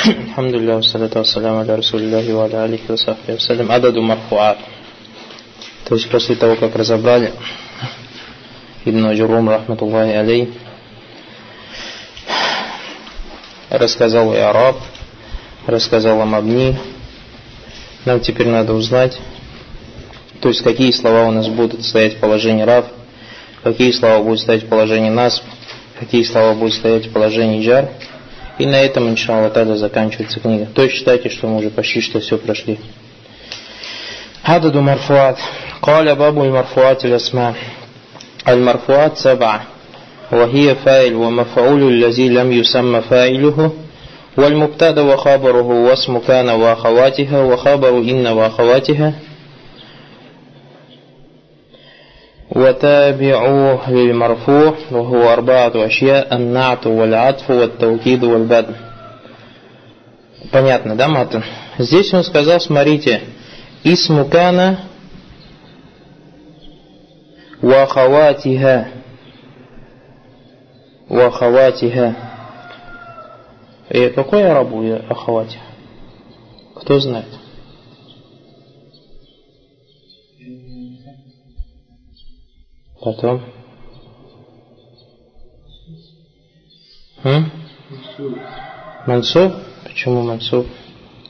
الحمد لله والصلاة والسلام على رسول الله وعلى آله وصحبه وسلم عدد مرفوعات То есть после того, как разобрали Ибн Аджурум, рахматуллахи алей, рассказал и араб, рассказал о Мабни, нам теперь надо узнать, то есть какие слова у нас будут стоять в положении рав, какие слова будут стоять в положении насб, какие слова будут стоять в положении джар, и на этом, иншаллах, тогда заканчивается книга. То есть считайте, что мы уже почти что все прошли. عدد مرفوعات قال باب المرفوعات الأسماء المرفوعات سبعة وهي فاعل ومفعول الذي لم يسمى فاعله والمبتدا وخبره واسم كان وأخواتها وخبر إن وأخواتها وتابعوه للمرفوع وهو أربعة أشياء النعت والعطف والتوكيد والبدل Понятно, да, Матан? Здесь он сказал, смотрите, اسم كان وأخواتها وأخواتها И какой арабу ахавати? Кто знает? Потом. М? Мансуб? Почему мансуб?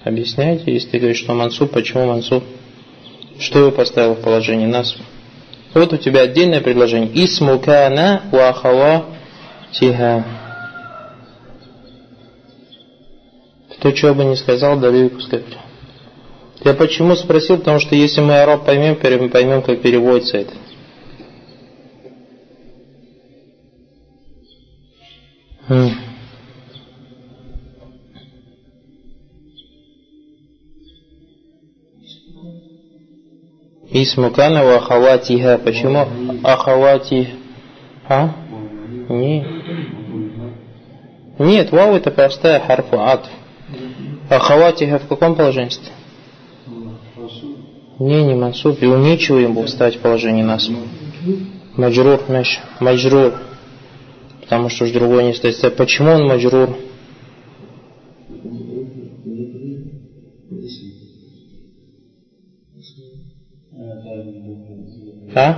Объясняйте, если ты говоришь, что мансуб, почему мансуб? Что его поставил в положение нас? Вот у тебя отдельное предложение. Исму кана ва ахава тиха. Кто что бы не сказал, дали пускай. Я почему спросил? Потому что если мы араб поймем, поймем, как переводится это. Исмукана ва ахаватиха. Почему ахавати? А? Не. Нет, вау это простая харфу атф. Ахаватиха в каком положении? Не, не мансуб. И у нечего им было встать в положение нас. Маджрур. Маджрур. Потому что уж другой не стоит. Почему он маджрур? А?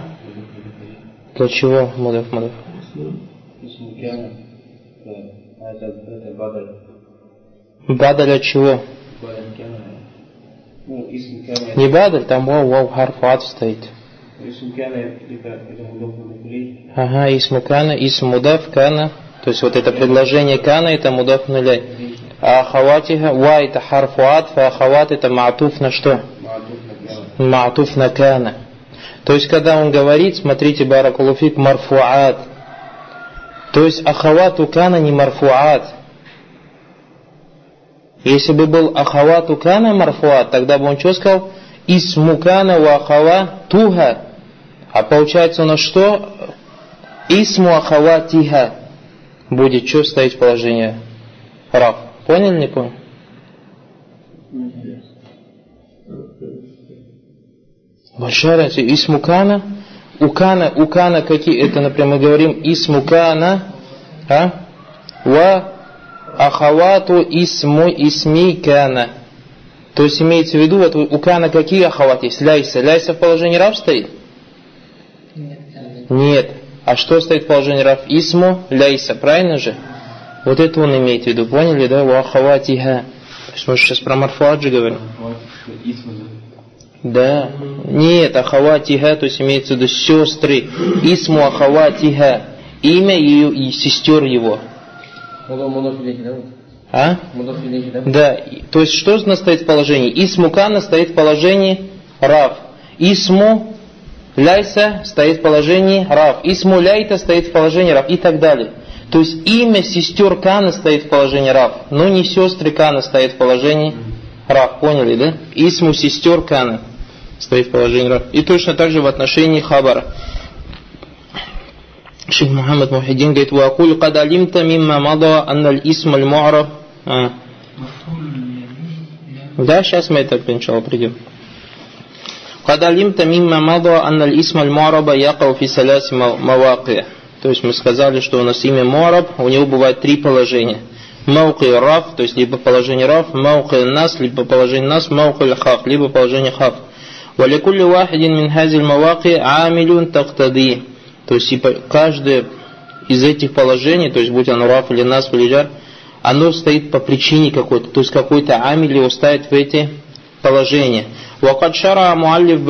Для чего мудаф мудаф? Бадаль от чего? Не бадаль, там вау, вау, харфат стоит. Ага, исму кана, исм мудав кана. То есть вот это предложение кана, это мудаф нуляй. А ахаватиха, ва это харфуат, фа ахават это маатуф на что? Маатуф на кана. То есть, когда он говорит, смотрите, баракулуфик, марфуат. То есть, ахавату кана не марфуат. Если бы был ахавату кана марфуат, тогда бы он что сказал? Исмукана ва ахава туха. А получается у нас что? Исму ахаватиха. Будет что стоять в положении раб. Понял, не понял? Большая разница. Исмукана. Укана, укана какие? Это, например, мы говорим исмукана. А? Ва ахавату исму исми. То есть имеется в виду, вот у кана какие ахават есть? Ляйса. Ляйса в положении раб стоит? Нет. А что стоит в положении раб? Исму ляйса. Правильно же? Вот это он имеет в виду. Поняли, да? У ахаватиха. То есть мы сейчас про марфуаджи говорим. Да. Нет, ахаватиха, то есть имеется в виду сестры. Исму ахаватиха. Имя ее и сестер его. А? Да. То есть что же стоит в положении? Исму кана стоит в положении рав. Исму ляйса стоит в положении рав. Исму ляйта стоит в положении рав. И так далее. То есть имя сестер Кана стоит в положении рав, но не сестры Кана стоят в положении рав. Поняли, да? Исму сестер Кана стоит в положении раб. И точно так же в отношении хабара. Шейх Мухаммад Мухиддин говорит, «Вакуль кад алимта мимма мада анна исм аль му'раф». Да, сейчас мы это сначала придем. قد علمت مما مضى أن الاسم المعرب يقع في ثلاث مواقع. То есть мы сказали, что у нас имя Муараб, у него бывает три положения. мауки раф, то есть либо положение раф, мауки нас, либо положение нас, мауки хаф, либо положение хаф. ولكل واحد من هذه المواقع عامل تقتضي то есть каждое из этих положений, то есть будь оно раф или нас или жар, оно стоит по причине какой-то, то есть какой-то амиль его ставит в эти положения. Вакад шара муаллиф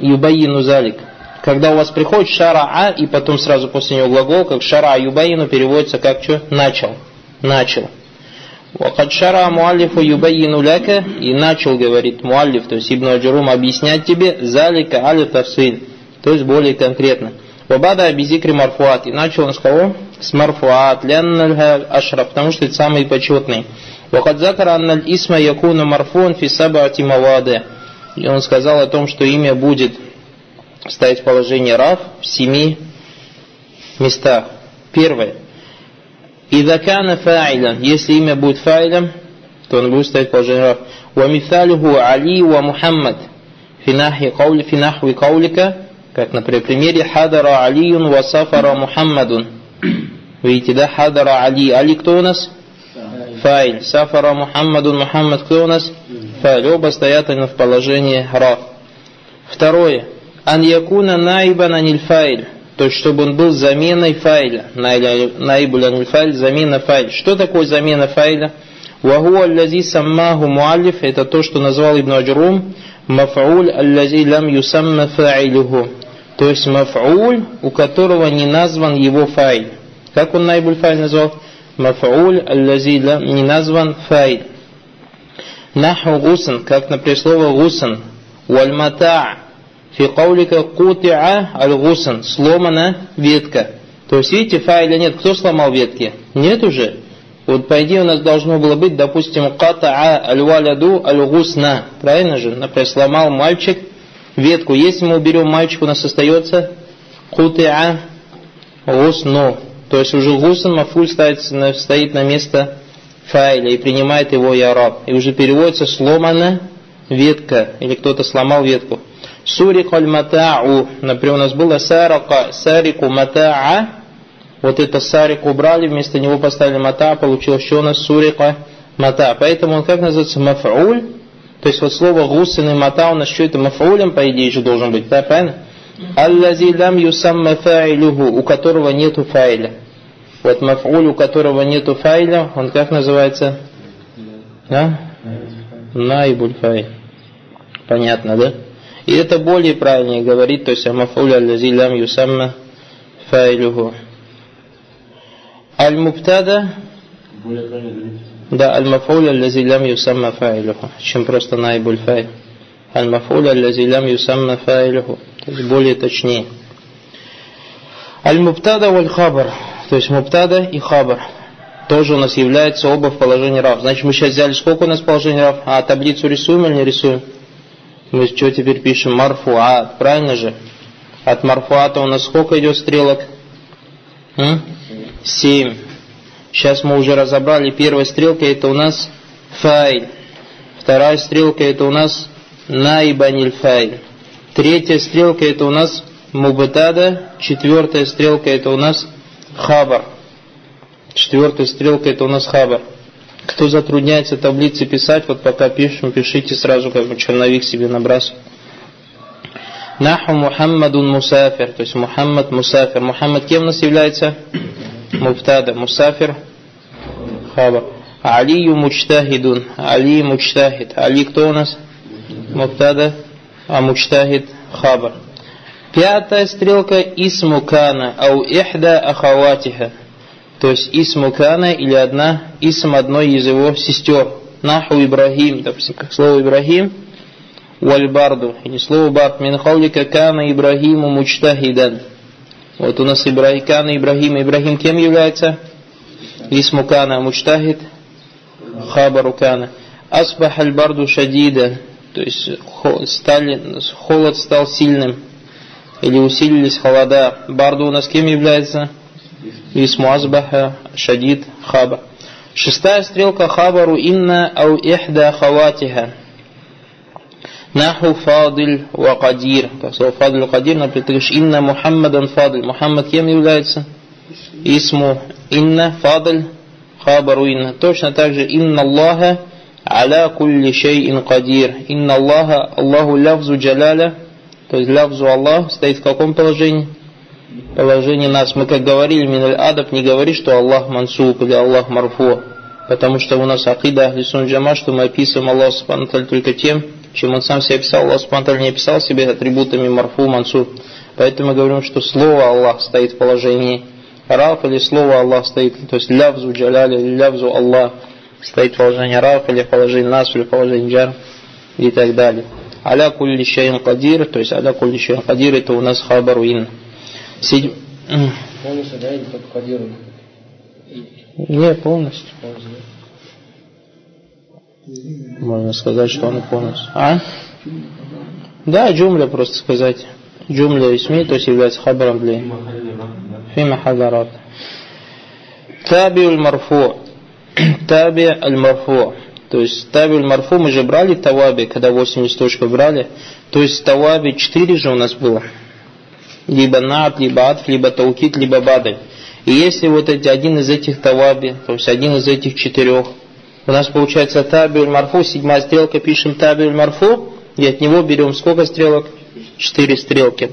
يبين ذلك. Когда у вас приходит شرع, и потом сразу после него глагол, как شرع يبين переводится как что? Начал. Начал. وقد شرع المؤلف يبين لك. И начал, говорит مؤلف, то есть Ибн Аджуррум объяснять тебе ذلك بالتفصيل. То есть более конкретно. وبدأ بذكر المرفوعات. И начал он с кого? С مرفوعات. لأنها الأشرف. Потому что это самый почетный. وقد ذكر أن الاسم يكون مرفوعا في سبعة مواضع. И он сказал о том, что имя будет ставить положение Рав в семи местах. Первое. Идакана фаилан. Если имя будет фаилом, то он будет стоять в положении Рав. Вамисалюху Али ва Мухаммад. Финахи каули, финахви каулика. Как, например, в примере Хадара Алиюн ва Сафара Мухаммадун. Видите, да? Хадара Али. Али кто у нас? Фаиль. Сафара Мухаммадун. Мухаммад кто у нас? Файль. Оба стоят они в положении раф. Второе. Ан якуна наибан аниль файль. То есть, чтобы он был заменой файля. Наибуль аниль файль, замена файль. Что такое замена файля? Ваху аллази саммаху муаллиф. Это то, что назвал Ибн Аджрум. Мафауль аллази лам юсамма фаилюху. То есть мафауль, у которого не назван его файль. Как он наибуль файль назвал? Мафауль аллази лам не назван файль. Наху гусан, как например слово гусан. Вальмата. Фи каулика кутиа аль гусан. Сломана ветка. То есть, видите, файля нет. Кто сломал ветки? Нет уже. Вот по идее у нас должно было быть, допустим, катаа аль-валяду аль-гусна. Правильно же? Например, сломал мальчик ветку. Если мы уберем мальчик, у нас остается кутиа гусну. То есть уже гусн мафуль стоит, стоит на место файля и принимает его яраб. И уже переводится сломана ветка. Или кто-то сломал ветку. Сурик аль-мата'у. Например, у нас было сарака, сарику мата'a вот это сарик убрали, вместо него поставили мата, получилось что у нас сурика мата. Поэтому он как называется мафауль, то есть вот слово гусин и мата у нас что это мафаулем по идее же должен быть, да, правильно? Аллази лам юсамма фаилюху, у которого нету файля. Вот мафауль, у которого нету файля, он как называется? Да? Найбуль файл. Понятно, да? И это более правильнее говорит, то есть мафауль аллази лам юсамма фаилюху. Аль-Мубтада да, аль-мафуль аллази лям юсамма фаилюху, чем просто найбуль файл. Аль-мафуль аллази лям юсамма фаилюху, то есть более точнее. Аль-мубтада валь хабар, то есть мубтада и хабар, тоже у нас являются оба в положении рав. Значит, мы сейчас взяли сколько у нас положений рав? А таблицу рисуем или не рисуем? Мы что теперь пишем? Марфуат, правильно же? От марфуата у нас сколько идет стрелок? М? 7. Сейчас мы уже разобрали, первая стрелка это у нас файль. Вторая стрелка это у нас найбаниль файль. Третья стрелка это у нас мубатада. Четвертая стрелка это у нас хабар. Четвертая стрелка это у нас хабар. Кто затрудняется таблицы писать, вот пока пишем, пишите сразу, как бы черновик себе набрасывать. Наху Мухаммадун Мусафир, то есть Мухаммад Мусафир. Мухаммад кем у нас является? Муфтада, Мусафир, Хабар. Алию мучтахидун. Али мучтахид. Али кто у нас? Муфтада, а мучтахид Хабар. Пятая стрелка Исму Кана, ау ихда ахаватиха. То есть Исму Кана или одна, Исм одной из его сестер. Наху Ибрахим, допустим, как слово Ибрахим, вальбарду, или слово бард, мин хаулика кана Ибрахиму мучтахидан. Вот у нас Ибрахим, Кана Ибрахим. Ибрахим кем является? Исму Кана Мучтахид. Хабару Кана. Асбах шадида. То есть холод стал сильным. Или усилились холода. Барду у нас кем является? Исму Асбаха Шадид Хаба. Шестая стрелка Хабару инна ау ихда хаватиха. Наху фадиль ва кадир. Как слово фадиль ва кадир, например, ты говоришь, инна Мухаммадан фадиль. Мухаммад кем является? Исму инна фадиль хабару инна. Точно так же инна Аллаха аля кулли шейин кадир. Инна Аллаха, Аллаху лявзу джаляля, то есть лявзу Аллах стоит в каком положении? Положение нас. Мы как говорили, миналь адаб, не говори, что Аллах мансуб или Аллах марфу. Потому что у нас акида Ахлисун Джама, что мы описываем Аллах Субхану только тем, чем он сам себя описал. Аллах Субхану не описал себе атрибутами марфу, мансуб. Поэтому мы говорим, что слово Аллах стоит в положении раф или слово Аллах стоит, то есть лявзу джаляли или лявзу Аллах стоит в положении раф или в положении нас или в положении джар и так далее. Аля кулли шейн кадир, то есть аля кулли шейн кадир, это у нас хабаруин. Седь... Полностью, да, или только кадиру? Не, полностью. Можно сказать, что он полностью. А? Да, джумля просто сказать. Джумля и сми, то есть является хабаром для фима хадарат. Таби аль-марфу. Таби аль-марфу. То есть таби аль-марфу мы же брали таваби, когда 8 листочков брали. То есть таваби 4 же у нас было. Либо над, либо атф, либо таукит, либо бадаль. И если вот эти, один из этих таваби, то есть один из этих четырех, у нас получается таби марфу, седьмая стрелка, пишем таби марфу, и от него берем сколько стрелок? Четыре стрелки.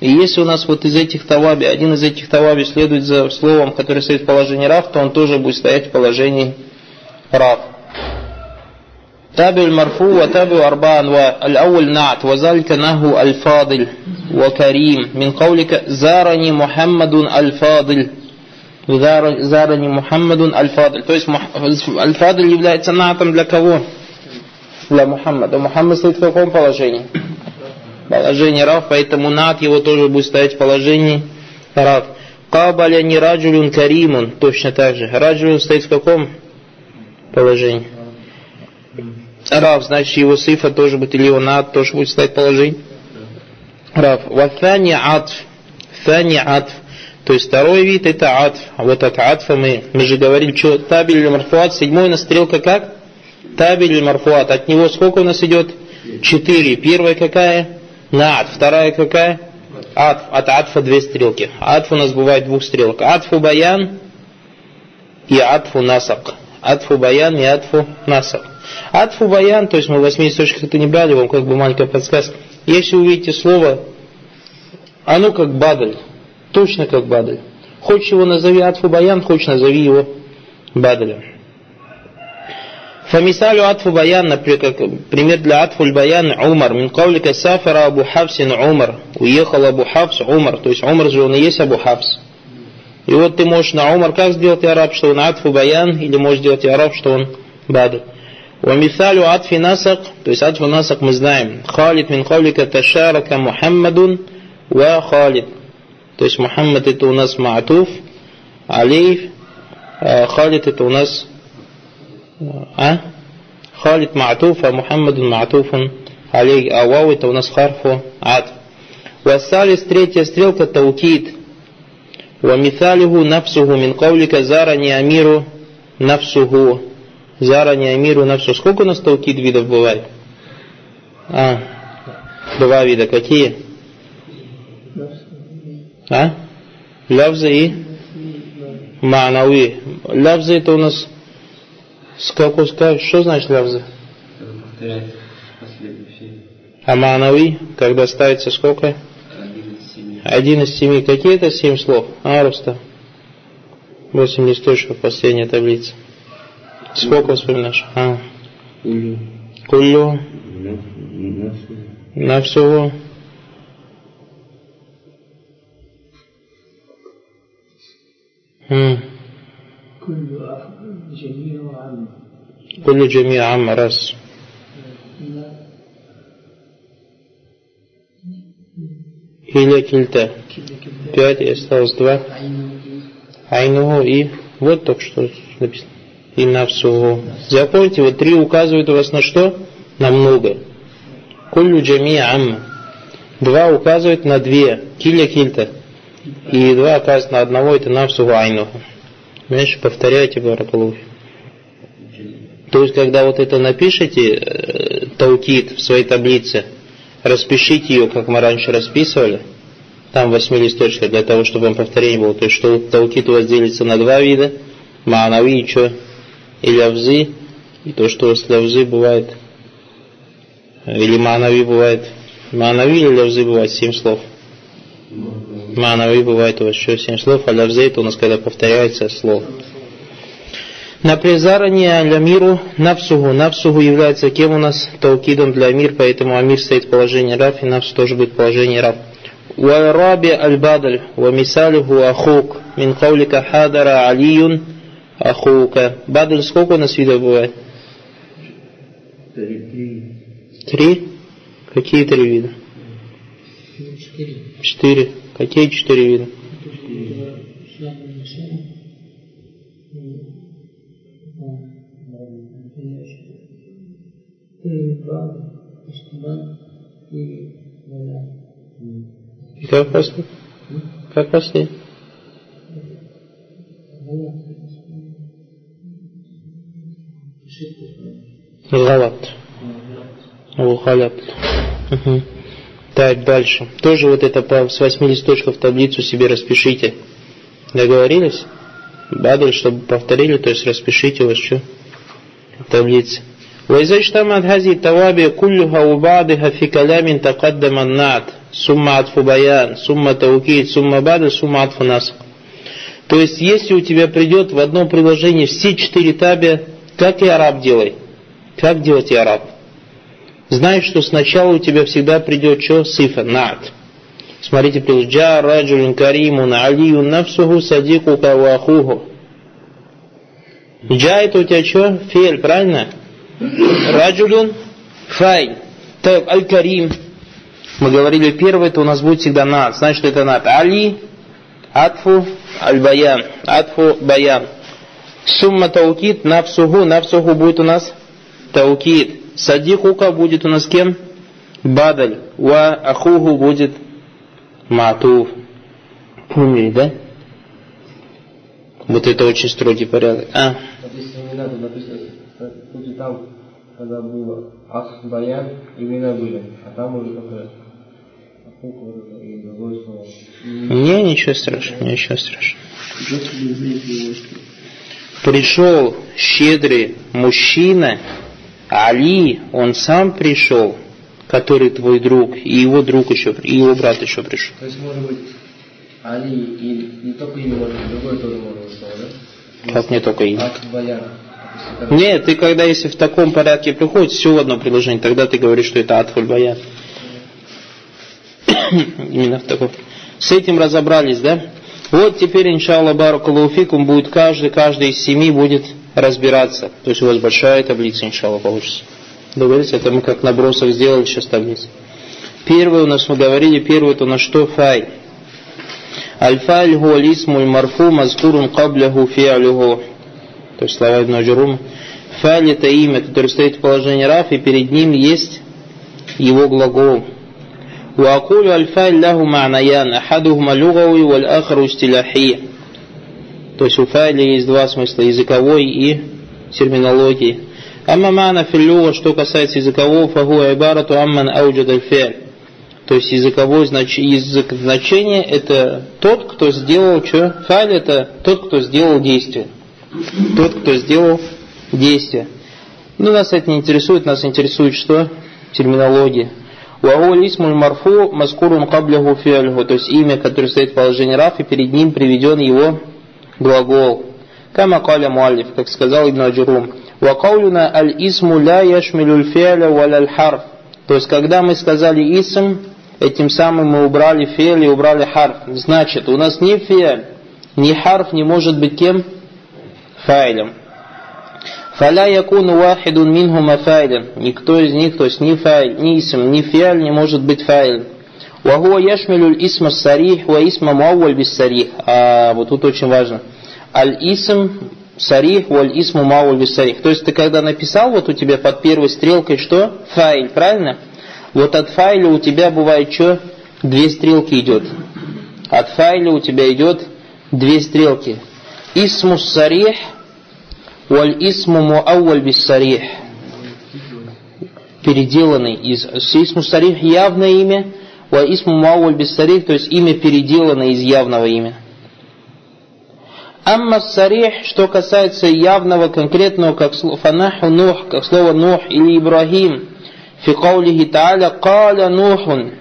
И если у нас вот из этих таваби, один из этих таваби следует за словом, которое стоит в положении рав, то он тоже будет стоять в положении рав. تابع المرفوع وتابع أربعة أنواع الأول نعت وذلك نهو الفاضل وكريم من قولك زارني محمد الفاضل زارني محمد الفاضل то есть الفاضل является натом для кого? для Мухаммада. Мухаммад стоит в каком положении? положении рав, поэтому над его тоже будет стоять в положении рав. Кабаля не раджулюн каримун, точно так же. Раджулюн стоит в каком положении? Рав, значит его сифа тоже будет, или его над тоже будет стоять в положении. Рав. Вафани атф. Фани атф. То есть второй вид это атф. А вот от атфа мы, мы же говорили, что табель или марфуат, седьмой на стрелка как? Табель или марфуат. От него сколько у нас идет? Четыре. Первая какая? на атф. Вторая какая? Атф. От атфа две стрелки. Атф у нас бывает двух стрелок. Атфу баян и атфу насак. Атфу баян и атфу насак. Атфубаян, то есть мы в 80 точках это не брали, вам как бы маленькая подсказка. Если увидите слово, оно как бадль, точно как бадль. Хочешь его назови Атфубаян, хочешь назови его бадлем. Фамисалю атфу баян, например, пример для атфу баян Умар. Мин кавлика сафара Абу Хавсин Умар. Уехал Абу Хавс Умар. То есть Умар же он и есть Абу Хавс. И вот ты можешь на Умар как сделать араб, что он атфу баян, или можешь сделать араб, что он бадль. ومثال عطف نسق, то есть عطف نسق мы знаем. Халид мин قولك تشارك محمد وخالد. То есть Мухаммад это у нас ма'туф, алейф, Халид это у нас а? Халид ма'туф, а Мухаммад ма'туф алей, а вау это у нас харфу ад. Вассалис, третья стрелка, таукид. Вамиталиху нафсуху мин кавлика зарани амиру Нафсуху. Зарани амиру нафсуху. Сколько у нас таукид видов бывает? А, два вида. Какие? А? Лавза и Ма'науи. Лавза это у нас Сколько скажешь, что значит лавза? А манави, когда ставится сколько? Один из семи. Какие это семь слов? А, Руста? Восемь листочков, последняя таблица. Сколько вспоминаешь? А. Кулю. На всего. كل جميع عام راس Или кильта. Пять и осталось два. Айнугу и вот только что написано. И навсугу. Запомните, вот три указывают у вас на что? На много. Куллю джами амма. Два указывают на две. Киля кильта. И два указывают на одного, это навсугу айнугу. Меньше повторяйте баракалуфи. То есть, когда вот это напишите, э, таукит в своей таблице, распишите ее, как мы раньше расписывали, там восьми листочков, для того, чтобы вам повторение было. То есть, что таукит у вас делится на два вида, Манави и лявзы, и то, что с лявзы бывает, э, или манави бывает. Манави или лявзы бывает семь слов. Манави бывает еще семь слов, а лявзы это у нас когда повторяется слово. На презарание Алямиру Навсугу. Навсугу является кем у нас? Таукидом для Амир, поэтому Амир стоит положение Раф, и Навс тоже будет положение Раф. Уайраби аль-Бадль, ва мисалиху ахук, мин каулика хадара алиюн, ахука. Бадль сколько у нас видов бывает? Три. Три? Какие три вида? Четыре. Четыре. Какие четыре вида? И как после? Как после? Галат. Галат. Угу. Так, дальше. Тоже вот это по, с восьми листочков таблицу себе распишите. Договорились? Бадль, чтобы повторили, то есть распишите у вас что? Таблицы. وإذا اجتمعت هذه التوابع كلها وبعضها في كلام تقدم النعت ثم عطف بيان ثم توكيد ثم بعد ثم عطف نسق то есть, если у тебя придет в одном предложении все четыре таби, как и араб делай. Как делать и араб? Знаешь, что сначала у тебя всегда придет что? Сифа, нат. Смотрите, плюс джа, раджулин, каримун, алию, нафсуху, садику, кавахуху. Джа это у тебя что? Фель, правильно? Раджулюн файн. Так, الكريم. Мы говорили, первое, это у нас будет всегда نعت. Значит, это نعت. علي، عطف، البيان. عطف، بيان. ثم توكيد، نفسه. نفسه будет у нас توكيد. صديقك будет у нас кем? بدل. وأخوه будет معطوف. Поняли, да? Вот это очень строгий порядок. А? Надо там когда было баян, имена были, а там уже. Не, ничего страшного, ничего страшного. Пришел щедрый мужчина, Али, он сам пришел, который твой друг, и его друг еще, и его брат еще пришел. То есть, может быть, Али и не только имя может быть, другое тоже может быть да? Как не только имя? Нет, ты когда если в таком порядке приходит все в одно предложение, тогда ты говоришь, что это атфуль баян. Именно в таком. С этим разобрались, да? Вот теперь, иншаллах, баракалуфикум, будет каждый, каждый из семи будет разбираться. То есть у вас большая таблица, иншаллах, получится. Договорились? Это мы как набросок сделали сейчас таблицу. Первое у нас мы говорили, первое это у нас что? Фай. Аль-файль гуа лисмуль марфу мазкурун кабляху фиалюху то есть слова Ибн Аджурума. Фаль это имя, которое стоит в положении раф, и перед ним есть его глагол. وأقول الفاعل له معنيان أحدهما لغوي والآخر استلاحي то есть у файля есть два смысла, языковой и терминологии. Амма мана что касается языкового, фагу айбарату амман ауджад аль То есть языковое знач... язык значение это тот, кто сделал что? فاعل это тот, кто сделал действие тот, кто сделал действие. Но нас это не интересует, нас интересует что? Терминология. وهو الاسم المرفوع المذكور قبله فعله, то есть имя, которое стоит в положении رفع, и перед ним приведен его глагол. كما قال المؤلف, как сказал Ибн Аджурум. وقولنا الاسم لا يشمل الفعل ولا الحرف. То есть, когда мы сказали исм, этим самым мы убрали фиаль и убрали харф. Значит, у нас ни фиаль, ни харф не может быть кем? файлем. Фаля якуну вахидун минхума файлен. Никто из них, то есть ни файль, ни исм, ни фиаль не может быть файлем. Вахуа яшмилюль исма сарих, ва исма муавваль без сарих. А вот тут очень важно. Аль исм сарих, валь исму муавваль без сарих. То есть ты когда написал вот у тебя под первой стрелкой что? Файл, правильно? Вот от файля у тебя бывает что? Две стрелки идет. От файля у тебя идет две стрелки. Исму сарих Валь исму муауаль bis сарих. Переделанный из исму сарих явное имя, ва исму муауаль bis сарих, то есть имя переделанное из явного имя. Амма сарих, что касается явного, конкретного, как фанаху нух, как слово нух или Ибрахим, фи каулихи тааля каля нухун,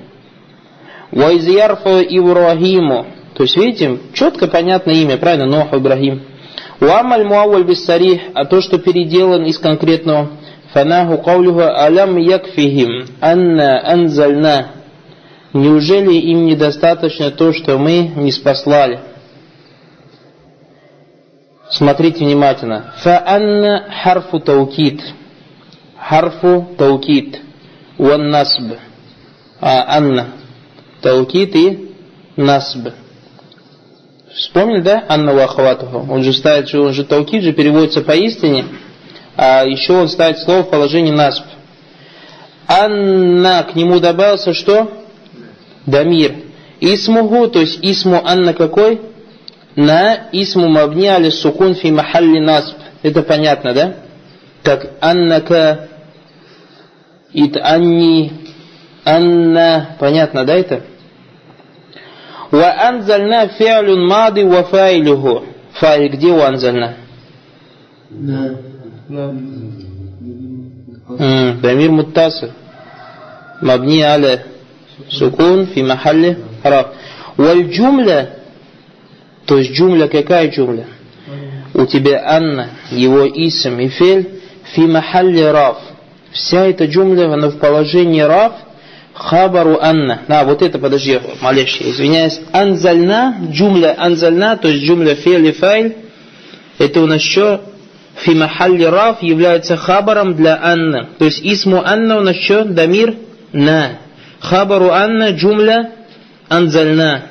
ва Ибрахиму. То есть, видите, четко понятно имя, правильно, Нух Ибрахим. Уамаль муаваль бис сарих, а то, что переделан из конкретного, фанаху каулюха алям якфихим, анна анзальна. Неужели им недостаточно то, что мы не спаслали? Смотрите внимательно. Фа анна харфу таукит. Харфу таукит. Уан насб. А анна. Таукит и насб. Вспомнили, да, Анна Вахаватуху? Он же ставит, что он же таукид же переводится поистине, а еще он ставит слово в положении насп. Анна, к нему добавился что? Дамир. Исмугу, то есть исму Анна какой? На исму мабни али сукун фи махалли насп. Это понятно, да? Как Аннака, ит Анни, Анна, понятно, да это? وأنزلنا فعل ماضي وفاعله فاعل где وأنزلنا ضمير متصل مبني على سكون في محل رفع والجملة то есть джумля какая джумля? У тебя Анна, его исм и фель, фи махалли. Вся эта джумля, она в положении раф – Хабару анна. Да, вот это, подожди, малейш, извиняюсь. Анзальна, джумля анзальна, то есть джумля фейли файль, это у нас что? Фи махалли является хабаром для анна. То есть исму анна у нас что? Дамир на. Хабару анна джумля анзальна.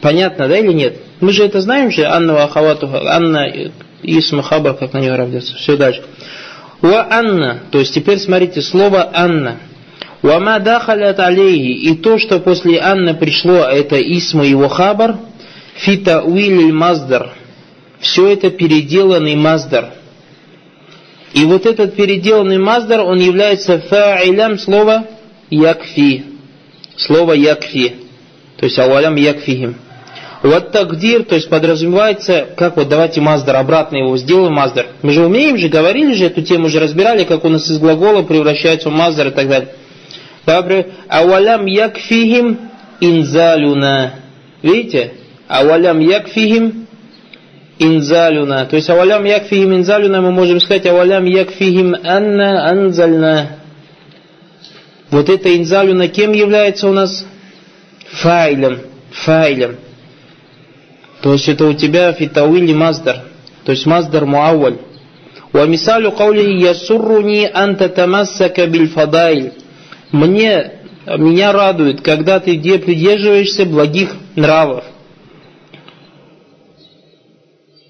Понятно, да или нет? Мы же это знаем же, Анна Вахавату, Анна Исма Хабар, как на нее равняется. Все дальше. Ва Анна, то есть теперь смотрите, слово Анна – Вама дахалят алейхи, и то, что после Анны пришло, это Исма его хабар, фита уиль маздар, все это переделанный маздар. И вот этот переделанный маздар, он является фа'илям слова якфи. Слово якфи. То есть ауалям якфихим. Вот тагдир, то есть подразумевается, как вот давайте маздар, обратно его сделаем маздар. Мы же умеем же, говорили же эту тему, уже разбирали, как у нас из глагола превращается в маздар и так далее. Авалям якфихим инзалюна. Видите? Авалям якфихим инзалюна. То есть авалям якфихим инзалюна мы можем сказать авалям якфихим анна анзальна. Вот это инзалюна кем является у нас? Файлем. Файлем. То есть это у тебя фитауили маздар. То есть маздар муаваль. ومثال قوله يسرني أن تتمسك بالفضائل мне, меня радует, когда ты где придерживаешься благих нравов.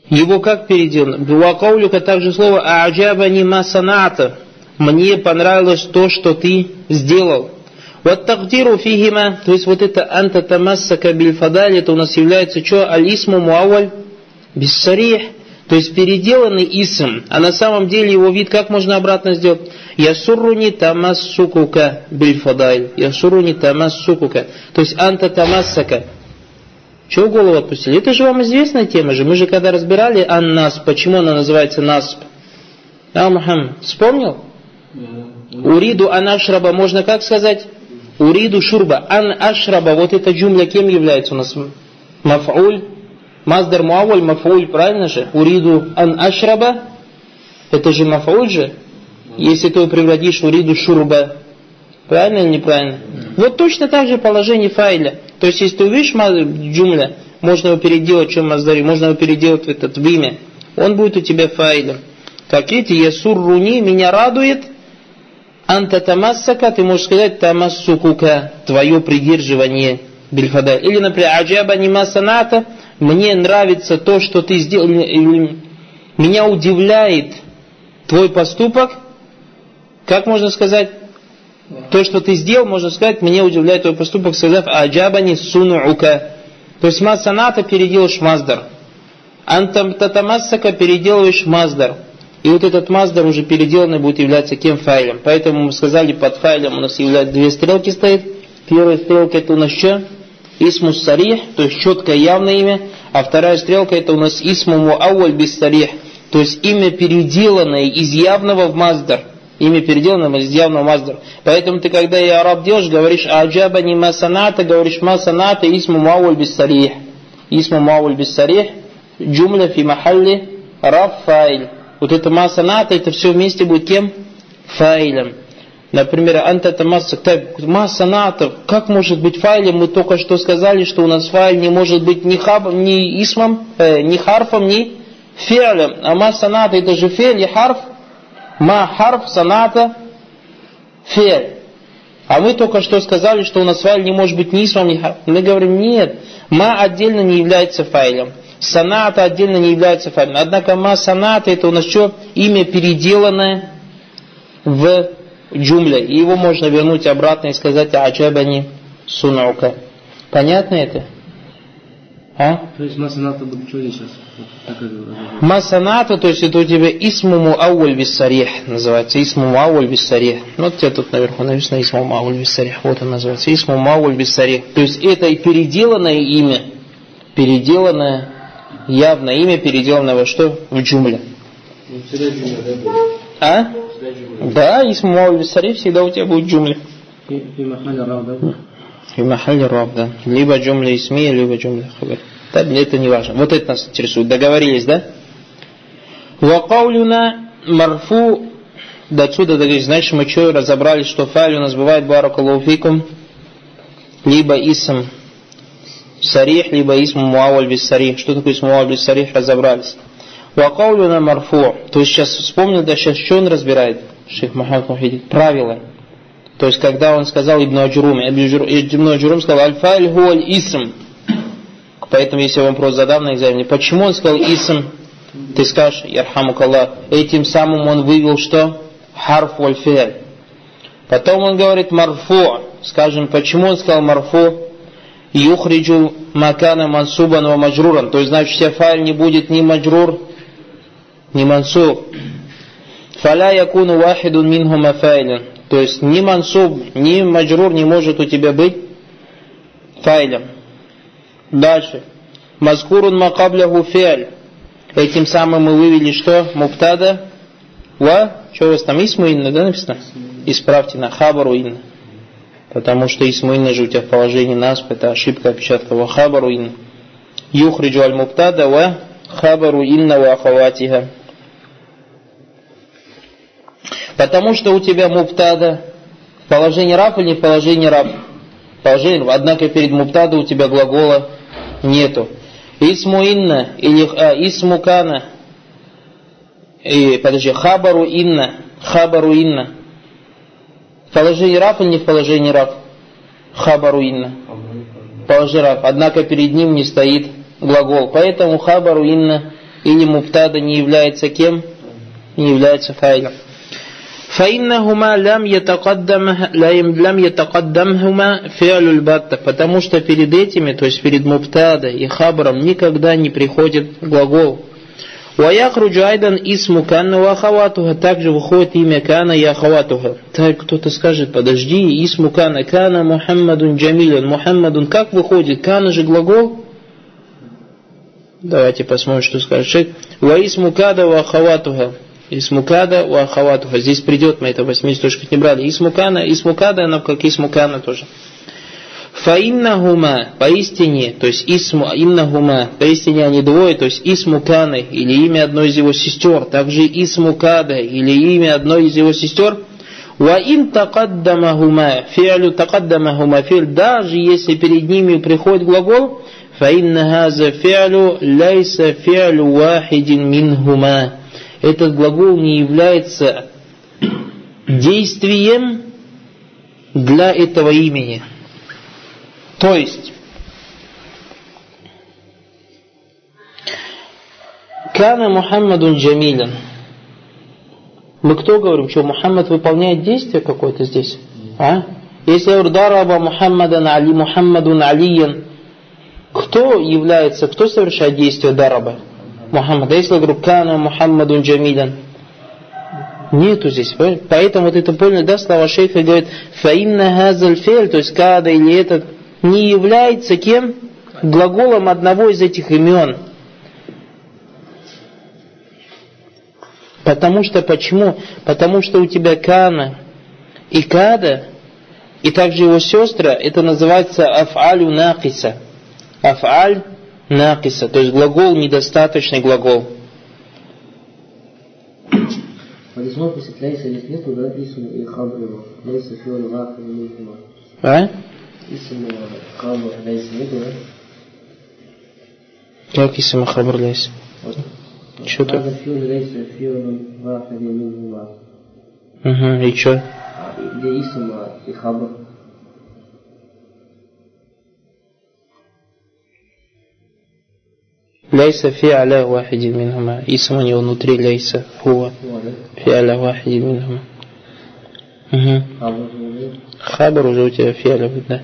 Его как переделано? Дуакаулюка также слово аджаба нима саната. Мне понравилось то, что ты сделал. Вот тагдиру фигима, то есть вот это анта тамассака бильфадаль, это у нас является что? Алисму муаваль биссарих. То есть переделанный исм, а на самом деле его вид как можно обратно сделать? Ясурруни тамассукука бильфадайль. Ясурруни тамассукука. То есть анта тамассака. Чего голову отпустили? Это же вам известная тема же. Мы же когда разбирали аннас, почему она называется насп. А, Мухаммад, вспомнил? Уриду анашраба, можно как сказать? Уриду шурба. Ан ашраба, вот эта джумля кем является у нас? Маф'уль Маздар муаваль мафауль, правильно же? Уриду ан ашраба, это же мафауль же. Если ты его превратишь в уриду шурба, правильно или неправильно? Вот точно так же положение файля. То есть, если ты увидишь джумля, можно его переделать, чем маздари, можно его переделать в этот в имя. Он будет у тебя файлем. Как видите, ясур руни, меня радует, анта тамассака, ты можешь сказать тамассукука, твое придерживание бильфада. Или, например, аджаба нима саната, мне нравится то, что ты сделал, меня удивляет твой поступок, как можно сказать, то, что ты сделал, можно сказать, мне удивляет твой поступок, сказав аджабани сунука. То есть масаната переделаешь маздар. Антам татамассака переделываешь маздар. И вот этот маздар уже переделанный будет являться кем файлем. Поэтому мы сказали, под файлем у нас является две стрелки стоит. Первая стрелка это у нас что? исму сарих, то есть четкое явное имя, а вторая стрелка это у нас исму муауаль без сарих, то есть имя переделанное из явного в маздар. Имя переделанное из явного маздар. Поэтому ты, когда и араб делаешь, говоришь аджаба не масаната, говоришь масаната исму муауаль без сарих. Исму муауаль без сарих, джумля фи махалли рафайль. Вот это масаната, это все вместе будет кем? Файлем. Например, антата масса, масса НАТО. Как может быть файлем? Мы только что сказали, что у нас файл не может быть ни, хаб, ни исмом, э, ни харфом, ни фиалем. А масса НАТО это же фель и харф. Ма харф саната фель. А мы только что сказали, что у нас файл не может быть ни исмом, ни харфом. Мы говорим, нет, ма отдельно не является файлем. Саната отдельно не является файлем. Однако ма саната это у нас что? Имя переделанное в джумля, и его можно вернуть обратно и сказать «Аджабани сунаука». Понятно это? А? То есть масаната будет что здесь сейчас? Масаната, то есть это у тебя исмуму ауаль виссарих называется. Исмуму ауаль виссарих. Ну, вот тебе тут наверху написано исмуму ауаль виссарих. Вот он называется. Исмуму ауаль виссарих. То есть это и переделанное имя. Переделанное, явное имя, переделанное во что? В джумле. Ну, а? Да, и Мауль Сариф всегда у тебя будет джумля. И махаль раб, да? Либо джумля исмия, либо джумля хабар. Да, это не важно. Вот это нас интересует. Договорились, да? Вакаулюна марфу до отсюда договорились. Значит, мы что разобрались, что файль у нас бывает баракалуфикум, либо اسم صريح, либо اسم مؤول بالصريح. Что такое اسم مؤول بالصريح, разобрались. وقولنا مرفوع. То есть сейчас вспомнил, да сейчас что он разбирает? Шейх Махмад Мухидин, правило. То есть, когда он сказал Ибн Аджурум, Ибн Аджурум сказал «الفاعل اسم». Поэтому, если я вам вопрос задам на экзамене, почему он сказал اسم, ты скажешь, يرحمك الله, этим самым он вывел что? الحرف وال Потом он говорит марфу. Скажем, почему он сказал марфу? Юхриджу макана мансубан ва маджруран. То есть, значит, все файль не будет ни маджрур, ни мансуб. Фаля якуну вахидун минху мафайлен. То есть ни мансуб, ни маджрур не может у тебя быть файлем. Дальше. Мазкурун макабляху фиаль. Этим самым мы вывели что? Муптада. Ва. Что у вас там? Исму инна, да, написано? Исправьте на хабару инна. Потому что исму инна же у тебя в положении насп, это ошибка опечатка. Ва хабару инна. Юхриджу аль муптада ва хабару инна ва ахаватиха. Потому что у тебя муптада в положении раб или не в положении раб? Положение, однако перед муптада у тебя глагола нету. Исму инна или а, исму кана. И, подожди, хабару инна. Хабару инна В положении раб или не в положении раб? Хабару инна. Положи раб. Однако перед ним не стоит глагол. Поэтому хабару инна или муптада не является кем? Не является файлом. فإنهما لم يتقدم لم يتقدمهما فعل البتة потому что перед этими то есть перед муптада и хабром никогда не приходит глагол ويخرج أيضا اسم كان وأخواتها также выходит имя кана и ахаватуха так кто-то скажет подожди исму кана кана Мухаммадун Джамилен Мухаммадун как выходит кана же глагол давайте посмотрим что скажет шейх ва исму када ва ахаватуха Исмукада у Ахаватуха. Здесь придет, мы это 80 точках не брали. Исмукана, Исмукада, она как Исмукана тоже. Фаиннахума, поистине, то есть исму, иннахума, поистине они двое, то есть исмуканы, или имя одной из его сестер, также исмукада, или имя одной из его сестер, Ва ин такаддамахума, фиалю такаддамахума филь, даже если перед ними приходит глагол, фаинна хаза фиалю лайса фиалю вахидин минхума этот глагол не является действием для этого имени. То есть, Кана Мухаммадун Джамилен. Мы кто говорим, что Мухаммад выполняет действие какое-то здесь? А? Если я Мухаммадан Али, Мухаммадун Алиен, кто является, кто совершает действие Дараба? Мухаммад. А если я говорю, кана Мухаммадун Джамилян, нету здесь. Поэтому вот это поняли, да, слова шейха говорит, фаинна хазаль фель, то есть када или этот не является кем? Глаголом одного из этих имен. Потому что почему? Потому что у тебя Кана и Када, и также его сестра, это называется афалю накиса. Афаль накиса, то есть глагол недостаточный глагол. А? Исм хабр лейса нету, да? Как исм хабр лейса? Вот. Что тут? هذا فيول ليس فيول واحد منهما. Угу, и что? где исм и хабр. ليس في على واحد منهما اسم у него внутри ليس هو هو ده في على واحد منهما угу. خبر هو ده خبر уже у тебя في على да.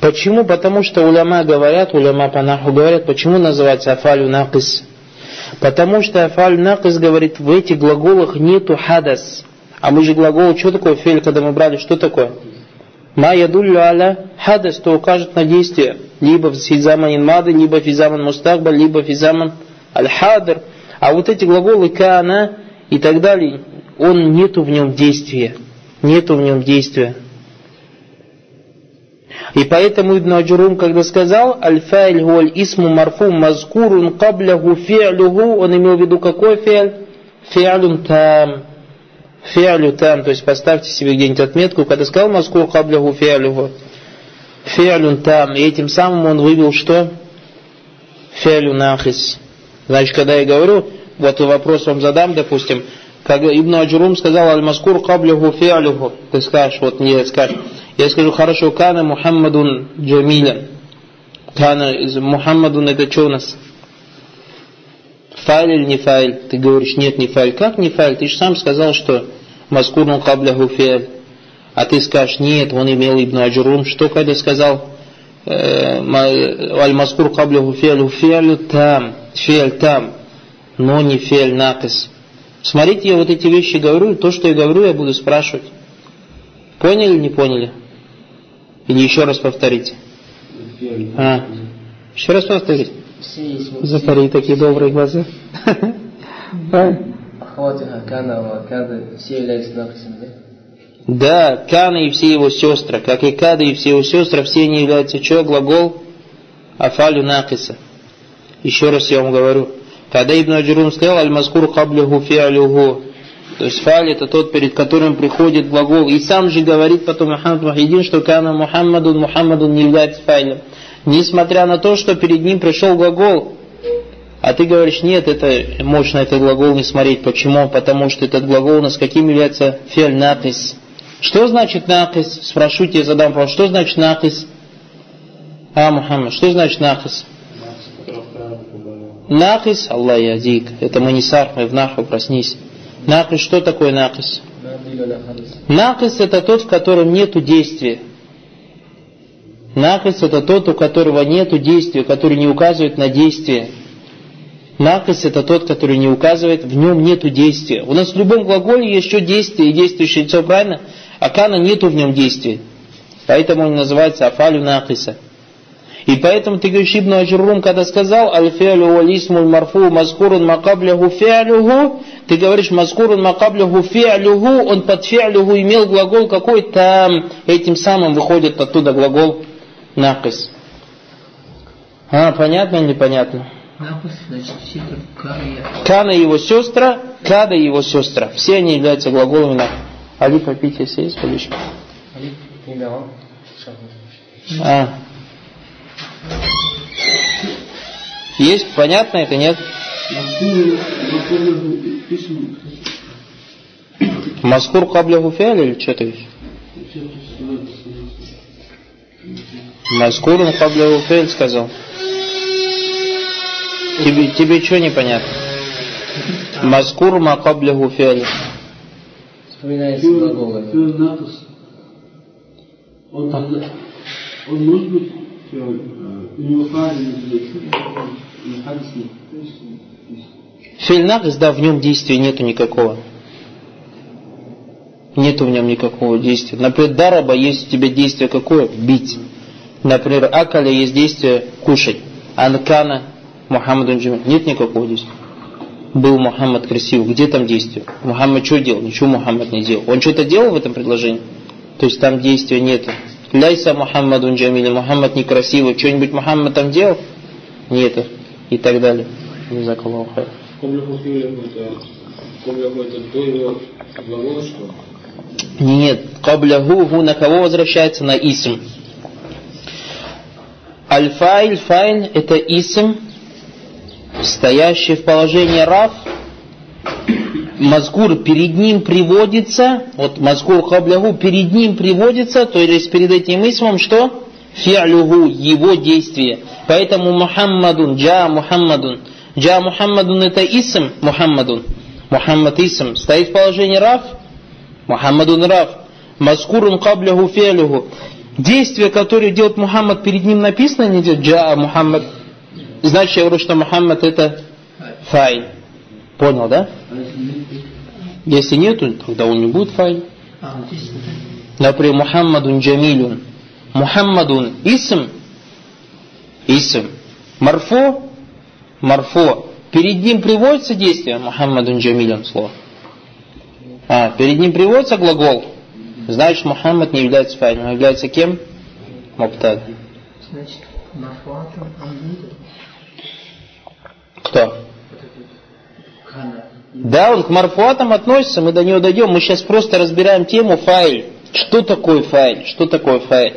Почему? Потому что уляма говорят, уляма по наху говорят, почему называется афалю накис? Потому что афалю накис говорит, в этих глаголах нету хадас. А мы же глагол, что такое фель, когда мы брали, что такое? Ма ядуллю аля хадас, то укажет на действие. Либо в физаман мады, либо физаман мустакбаль, либо физаман аль-хадр. А вот эти глаголы кана и так далее, он нету в нем действия. Нету в нем действия. И поэтому Ибн Аджурум, когда сказал «الفاعل هو الاسم المرفوع المذكور قبله فعله», он имел в виду какой فعل? فعل تام. فعل تام, то есть поставьте себе где-нибудь отметку, когда сказал مذكور قبله فعله. فعل تام. И этим самым он вывел что? فعل ناقص. Значит, когда я говорю, вот вопрос вам задам, допустим, как Ибн Аджурум сказал «المذكور قبله فعله», ты скажешь, вот не скажешь, я скажу, хорошо, كان محمد جميلا. كان محمد это что у нас? فاعل или не فاعل? Ты говоришь, нет, не فاعل. Как не فاعل? Ты же сам сказал, что مذكور قبله فعل. А ты скажешь, нет, он имел Ибн Аджурум. Что когда сказал? المذكور قبله فعله فعل تام. فعل تام. Но не фиаль накис. Смотрите, я вот эти вещи говорю, то, что я говорю, я буду спрашивать. Поняли не поняли? Или еще раз повторите? А, еще раз есть Закари такие добрые глаза. А? Нахисами, да? Кана и все его сестры, как и Када и все его сестры, все они являются что? Глагол أفعال ناقصة. Еще раз я вам говорю. Когда Ибн Аджурум сказал, المذكور قبله فعله, то есть فاعل это тот, перед которым приходит глагол. И сам же говорит потом Мухаммад Мухидин, что كان محمد, Мухаммадун не является файлем. Несмотря на то, что перед ним пришел глагол. А ты говоришь, нет, это на этот глагол не смотреть. Почему? Потому что этот глагол у нас каким является فعل ناقص. Что значит ناقص? Спрошу тебя, задам вопрос. Что значит ناقص? А, Мухаммад, что значит накис? Накис, Аллах ядик. Это манисар, мы в наху, проснись. Накис, что такое накис? Накис это тот, в котором нету действия. Накис это тот, у которого нету действия, который не указывает на действие. Накис это тот, который не указывает, в нем нету действия. У нас в любом глаголе есть еще действие и действующее лицо, правильно? А كان нету в нем действия. Поэтому он называется أفعال ناقصة. И поэтому ты говоришь Ибн Аджуррум, когда сказал الفاعل هو الاسم المرفوع المذكور قبله فعله, ты говоришь المذكور قبله فعله, он под فعله имел глагол какой تام, этим самым выходит оттуда глагол ناقص. А, понятно или непонятно? Значит. كان его сестра, كاد его сестра. Все они являются глаголами на. Али попить, если есть водичка. Алиф, имя он. А. Есть? Понятно это, нет? Маскур кабля фиаль или что ты говоришь? Маскур кабля фиаль сказал. Тебе, тебе что непонятно? Маскур ма кабля фиаль. Вспоминается глаголы. Он, он может быть, э, у него правильно и хадис нет. То есть, то есть, Филь накис, да, в нем действия нету никакого. Нет в нем никакого действия. Например, дараба есть у тебя действие какое? Бить. Например, акаля есть действие кушать. Анкана Мухаммаду Нет никакого действия. Был Мухаммад красивый. Где там действие? Мухаммад что делал? Ничего Мухаммад не делал. Он что-то делал в этом предложении? То есть там действия нету. Ляйса Мухаммаду Джамили. Мухаммад некрасивый. Что-нибудь Мухаммад там делал? Нету. И так далее. Джазакаллаху хайр. Нет, кабляху ху на кого возвращается? На исм. Аль-файль, файль это исм, стоящий в положении раф. Мазгур перед ним приводится, вот мазгур кабляху перед ним приводится, то есть перед этим исмом что? Фи'люху, его действие. Поэтому Мухаммадун, джа Мухаммадун. Джа Мухаммадун это исм Мухаммадун. Мухаммад исм. Стоит в положении раф. Мухаммадун раф. Маскурун кабляху фи'люху. Действие, которое делает Мухаммад, перед ним написано, не идет джа Мухаммад. Значит, я говорю, что Мухаммад это фай. Понял, да? Если нету, тогда он не будет фай. Например, Мухаммадун Джамилюн. Мухаммадун исм. Исм. Марфо. Марфо. Перед ним приводится действие Мухаммадун Джамилюн слово. А, перед ним приводится глагол. Значит, Мухаммад не является файлом, а является кем? Муптад. Значит, Марфуатом Кто? Да, он к марфуатам относится, мы до него дойдем. Мы сейчас просто разбираем тему файл. Что такое файл? Что такое файл?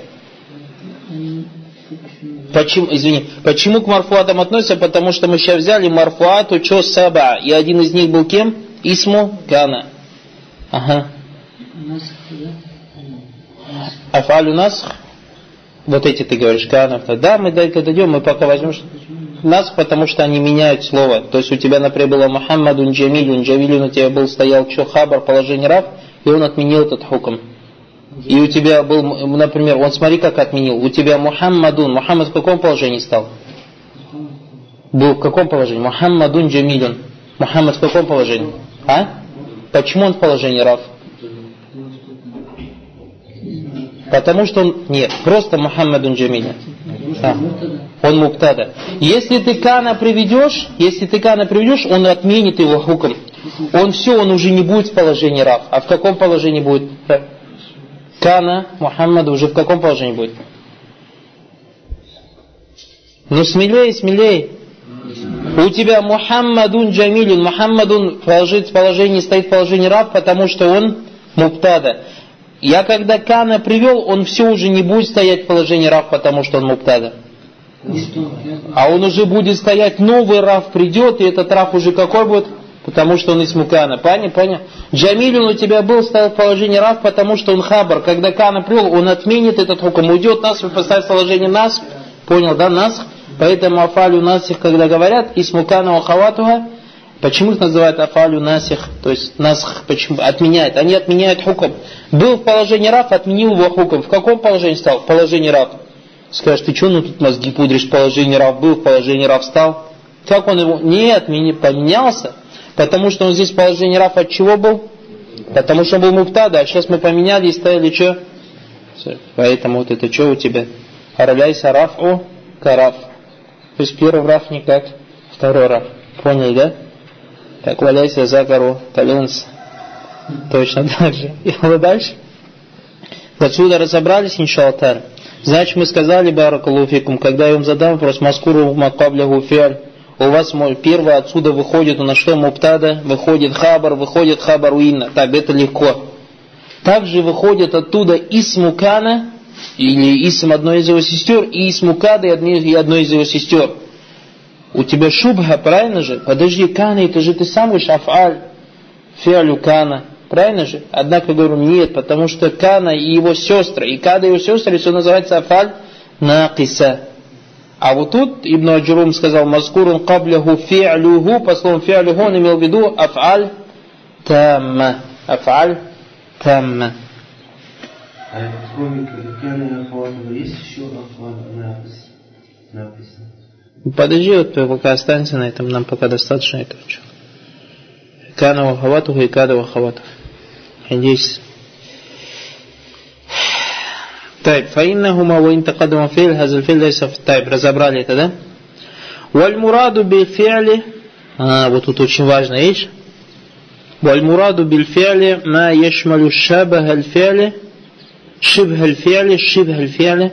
Почему, извини, почему к марфуатам относится? Потому что мы сейчас взяли марфуату чо саба, и один из них был кем? Исму Кана. Ага. Афалю нас, вот эти ты говоришь, Канов, да, мы до этого дойдем, мы пока возьмем нас, потому что они меняют слово. То есть у тебя, например, было Мухаммадун Джамилюн, Джамилюн у тебя был, стоял что, хабар, положение раб, и он отменил этот хукм. И у тебя был, например, он смотри, как отменил. У тебя Мухаммадун. Мухаммад в каком положении стал? Был в каком положении? Мухаммадун Джамилюн. Мухаммад в каком положении? А? Почему он в положении Раф? Потому что он, нет, просто Мухаммадун Джамилюн. А, он муптада. Если ты кана приведешь, если ты кана приведешь, он отменит его хуком. Он все, он уже не будет в положении Раф. А в каком положении будет? Кана Мухаммада уже в каком положении будет? Ну смелее, смелее. У тебя Мухаммадун Джамилюн. Мухаммадун в положении, стоит в положении раб, потому что он муптада. Я когда Кана привел, он все уже не будет стоять в положении раб, потому что он муптада. А он уже будет стоять, новый рав придет, и этот рав уже какой будет? Потому что он из Мукана. Понял? Понял? Джамилюн у тебя был, стоял в положении Рав, потому что он хабар. Когда Кана привел, он отменит этот хуком. Уйдет нас, поставит положение нас. Понял, да, нас? Поэтому афалю насих, когда говорят, из Мукана Ахаватуха, почему их называют афалю насих, то есть нас почему отменяет? Они отменяют хуком. Был в положении Рав, отменил его хуком. В каком положении стал? В положении Рав. Скажешь, ты что, ну тут мозги пудришь, в положении Рав был, в положении Рав стал? Как он его? Нет, поменялся. Потому что он здесь в положении раф от чего был? Потому что он был муфтада, а сейчас мы поменяли и ставили что? Поэтому вот это что у тебя? Араляйся рафу караф. То есть первый раф не как второй раф. Поняли, да? Так, валяйся за гору, талюнс. Точно так же. И вот дальше. Отсюда разобрались, иншаллах. Значит, мы сказали, баракалуфикум, когда я вам задам вопрос, маскуру макабля гуфиаль, у вас первое отсюда выходит на что муптада, выходит хабар, выходит хабар уинна. Так, это легко. Также выходит оттуда اسم كان, или اسم одной из его сестер, и اسم كاد и одной из его сестер. У тебя شبهة, правильно же? Подожди, كان, это же ты сам говоришь أفعال, فعل كان. Правильно же? Однако говорю, нет, потому что كان и его сестры, и كاد и его сестры, все называется أفعال ناقصة. А вот тут Ибн Аджурум сказал, مذكور قبله فعله, по словам فعله он имел в виду أفعال тамма. Аф'аль тамма. А кроме Кана есть еще аф'аль написано? Подожди, вот пока останься на этом, нам пока достаточно этого. Кана вахаватуху и када вахаватуху. Есть Тайб. Фаиннахума ва интакадама фейль, хазаль фейль лайса тайб. Разобрали это, да? Валь мураду биль фи'ли. А, вот тут очень важная вещь. Валь мураду биль фи'ли ма яшмалю шабах аль фи'ли шибх аль фи'ли шибх аль фи'ли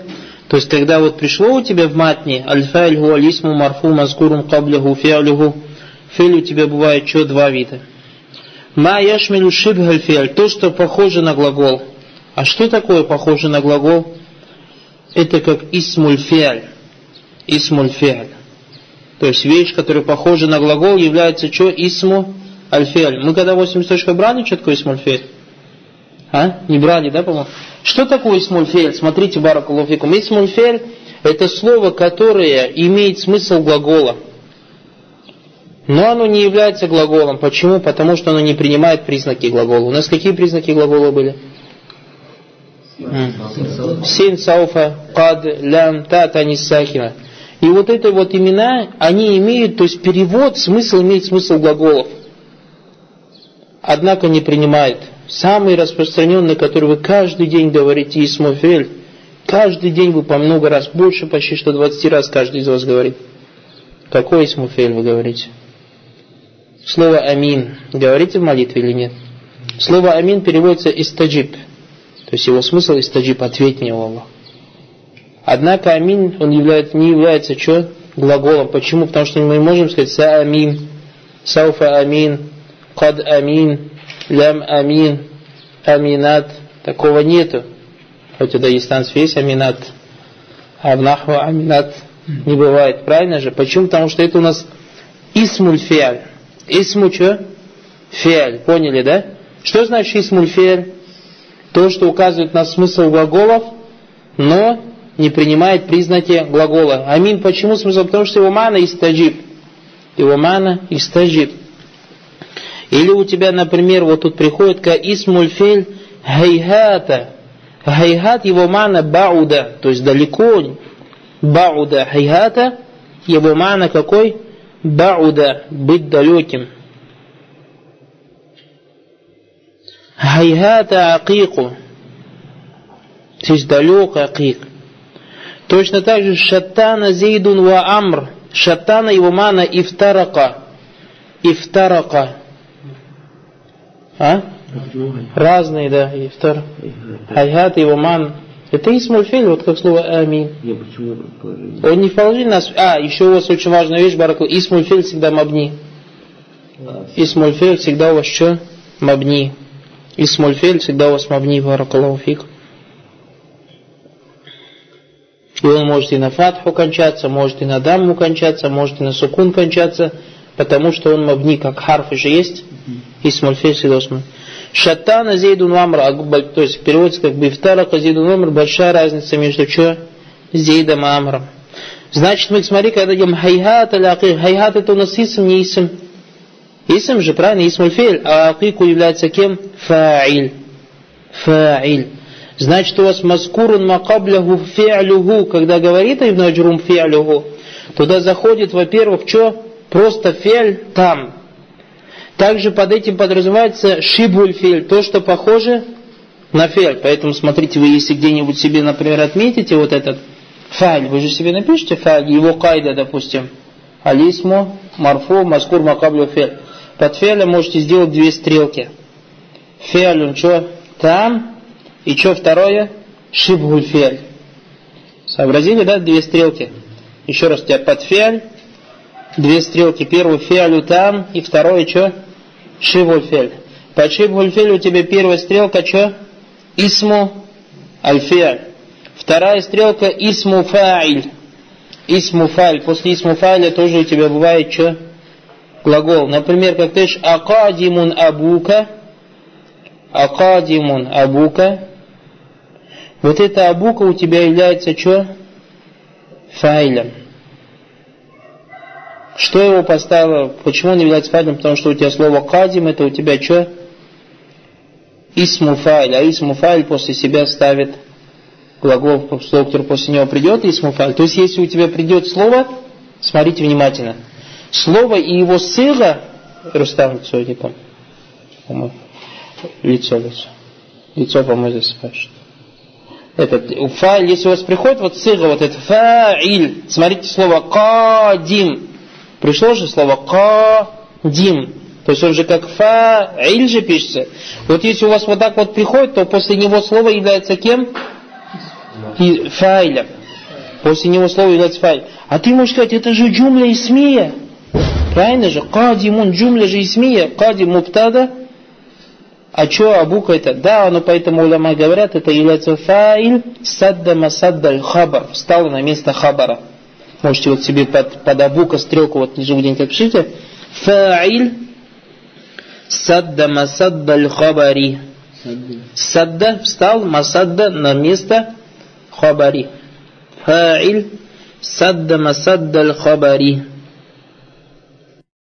то есть, когда вот пришло у тебя в матне аль-файль гу алисму марфу мазкурум каблиху фи'люху, филь у тебя бывает что два вида. Ма яшмилю шибх аль то, что похоже на глагол. А что такое похоже на глагол? Это как исмуль фиаль. Исмуль фиаль. То есть вещь, которая похожа на глагол, является что? Исму аль Мы когда 8 точка брали, что такое исмуль фиаль? А? Не брали, да, по-моему? Что такое исмульфель? Смотрите, баракулуфикум. Исмульфель – это слово, которое имеет смысл глагола. Но оно не является глаголом. Почему? Потому что оно не принимает признаки глагола. У нас какие признаки глагола были? Син, сауфа, кад, лям, та, танис, сахина. И вот это вот имена, они имеют, то есть перевод, смысл имеет смысл глаголов. Однако не принимает самый распространенный, который вы каждый день говорите, Исмофель, каждый день вы по много раз, больше почти что 20 раз каждый из вас говорит. Какой Исмофель вы говорите? Слово «Амин» говорите в молитве или нет? Слово «Амин» переводится «истаджиб». То есть его смысл «истаджиб» – «ответь мне, Аллах». Однако «Амин» он является, не является что? Глаголом. Почему? Потому что мы можем сказать «са амин», «сауфа амин», «кад амин», лям амин, аминат, такого нету. Хоть у дагестанцев есть аминат, а в нахву аминат не бывает. Правильно же? Почему? Потому что это у нас اسم الفعل. اسم что? فعل. Поняли, да? Что значит اسم الفعل? То, что указывает на смысл глаголов, но не принимает признаки глагола. آمين почему смысл? Потому что его معنى استجب. Его معنى استجب. Или у тебя, например, вот тут приходит ка اسم الفعل هيهات. هيهات его معنى بعد, то есть далеко. بعد هيهات, его معنى какой? بعد, быть далеким. Хайхата акику, то есть далек عقيق. Точно так же شتان زيد وعمرو. شتان его معنى افترق. افترق. А? Разные, да. И второй. هيهات и Ваман. Это اسم الفعل, вот как слово آمين. Он не в положении نصب. А, еще у вас очень важная вещь, بارك الله. اسم الفعل всегда مبني. اسم الفعل всегда у вас что? مبني. اسم الفعل всегда у вас مبني, بارك الله فيك. И он может и на фатху кончаться, может и на дамму кончаться, может и на сукун кончаться, потому что он مبني, как харфы же есть. اسم الفعل всегда شتان زيد عمرو, то есть переводится как бы افترق زيد عمرو, большая разница между что? Зейдом амром. Значит, мы смотри, когда говорим хайхат хайхат это у нас اسم, не اسم. اسم же, правильно, اسم الفعل, а العقيق является кем? فاعل. فاعل. Значит, у вас المذكور قبله فعله, когда говорит Ибн Аджрум فعله, туда заходит, во-первых, что? Просто فعل تام, также под этим подразумевается шибуль фель, то, что похоже на фель. Поэтому смотрите, вы если где-нибудь себе, например, отметите вот этот фаль, вы же себе напишите фаль, его кайда, допустим, алисму, марфу, маскур, макаблю, фель. Под фелем можете сделать две стрелки. Фель, он что? Там. И что второе? Шибгуль фель. Сообразили, да, две стрелки? Еще раз, у тебя под фель, две стрелки. Первый фиалю там, и второе что? Шивульфель. По Шивульфелю у тебя первая стрелка что? Исму альфиаль. Вторая стрелка Исму фаиль. Исму фаиль. После Исму фаиля тоже у тебя бывает что? Глагол. Например, как ты Акадимун абука. Акадимун абука. Вот эта абука у тебя является что? Файлем. Что его поставило? Почему он является файлем? Потому что у тебя слово кадим, это у тебя что? Исму файль. А исму файль после себя ставит глагол, слово, который после него придет, исму файль. То есть, если у тебя придет слово, смотрите внимательно. Слово и его сыга, Рустам лицо, не помню. Лицо, лицо. Лицо, по-моему, здесь спрашивает. этот фаиль, если у вас приходит вот сыга, вот это фаиль, смотрите слово кадим. Пришло же слово кадим. То есть он же как фаиль же пишется. Вот если у вас вот так вот приходит, то после него слово является кем? И файлем. После него слово является файль. А ты можешь сказать, это же джумля исмия. Правильно же? Кадимун джумля же исмия. Кадим муптада. А что Абука это? Да, но поэтому уляма говорят, это является фаиль садда масадда хабар. Встал на место хабара. Можете вот себе под, под Абука стрелку вот внизу где-нибудь пишите. Фаиль садда масадда хабари. Садда встал, масадда на место хабари. Фаиль садда масадда хабари.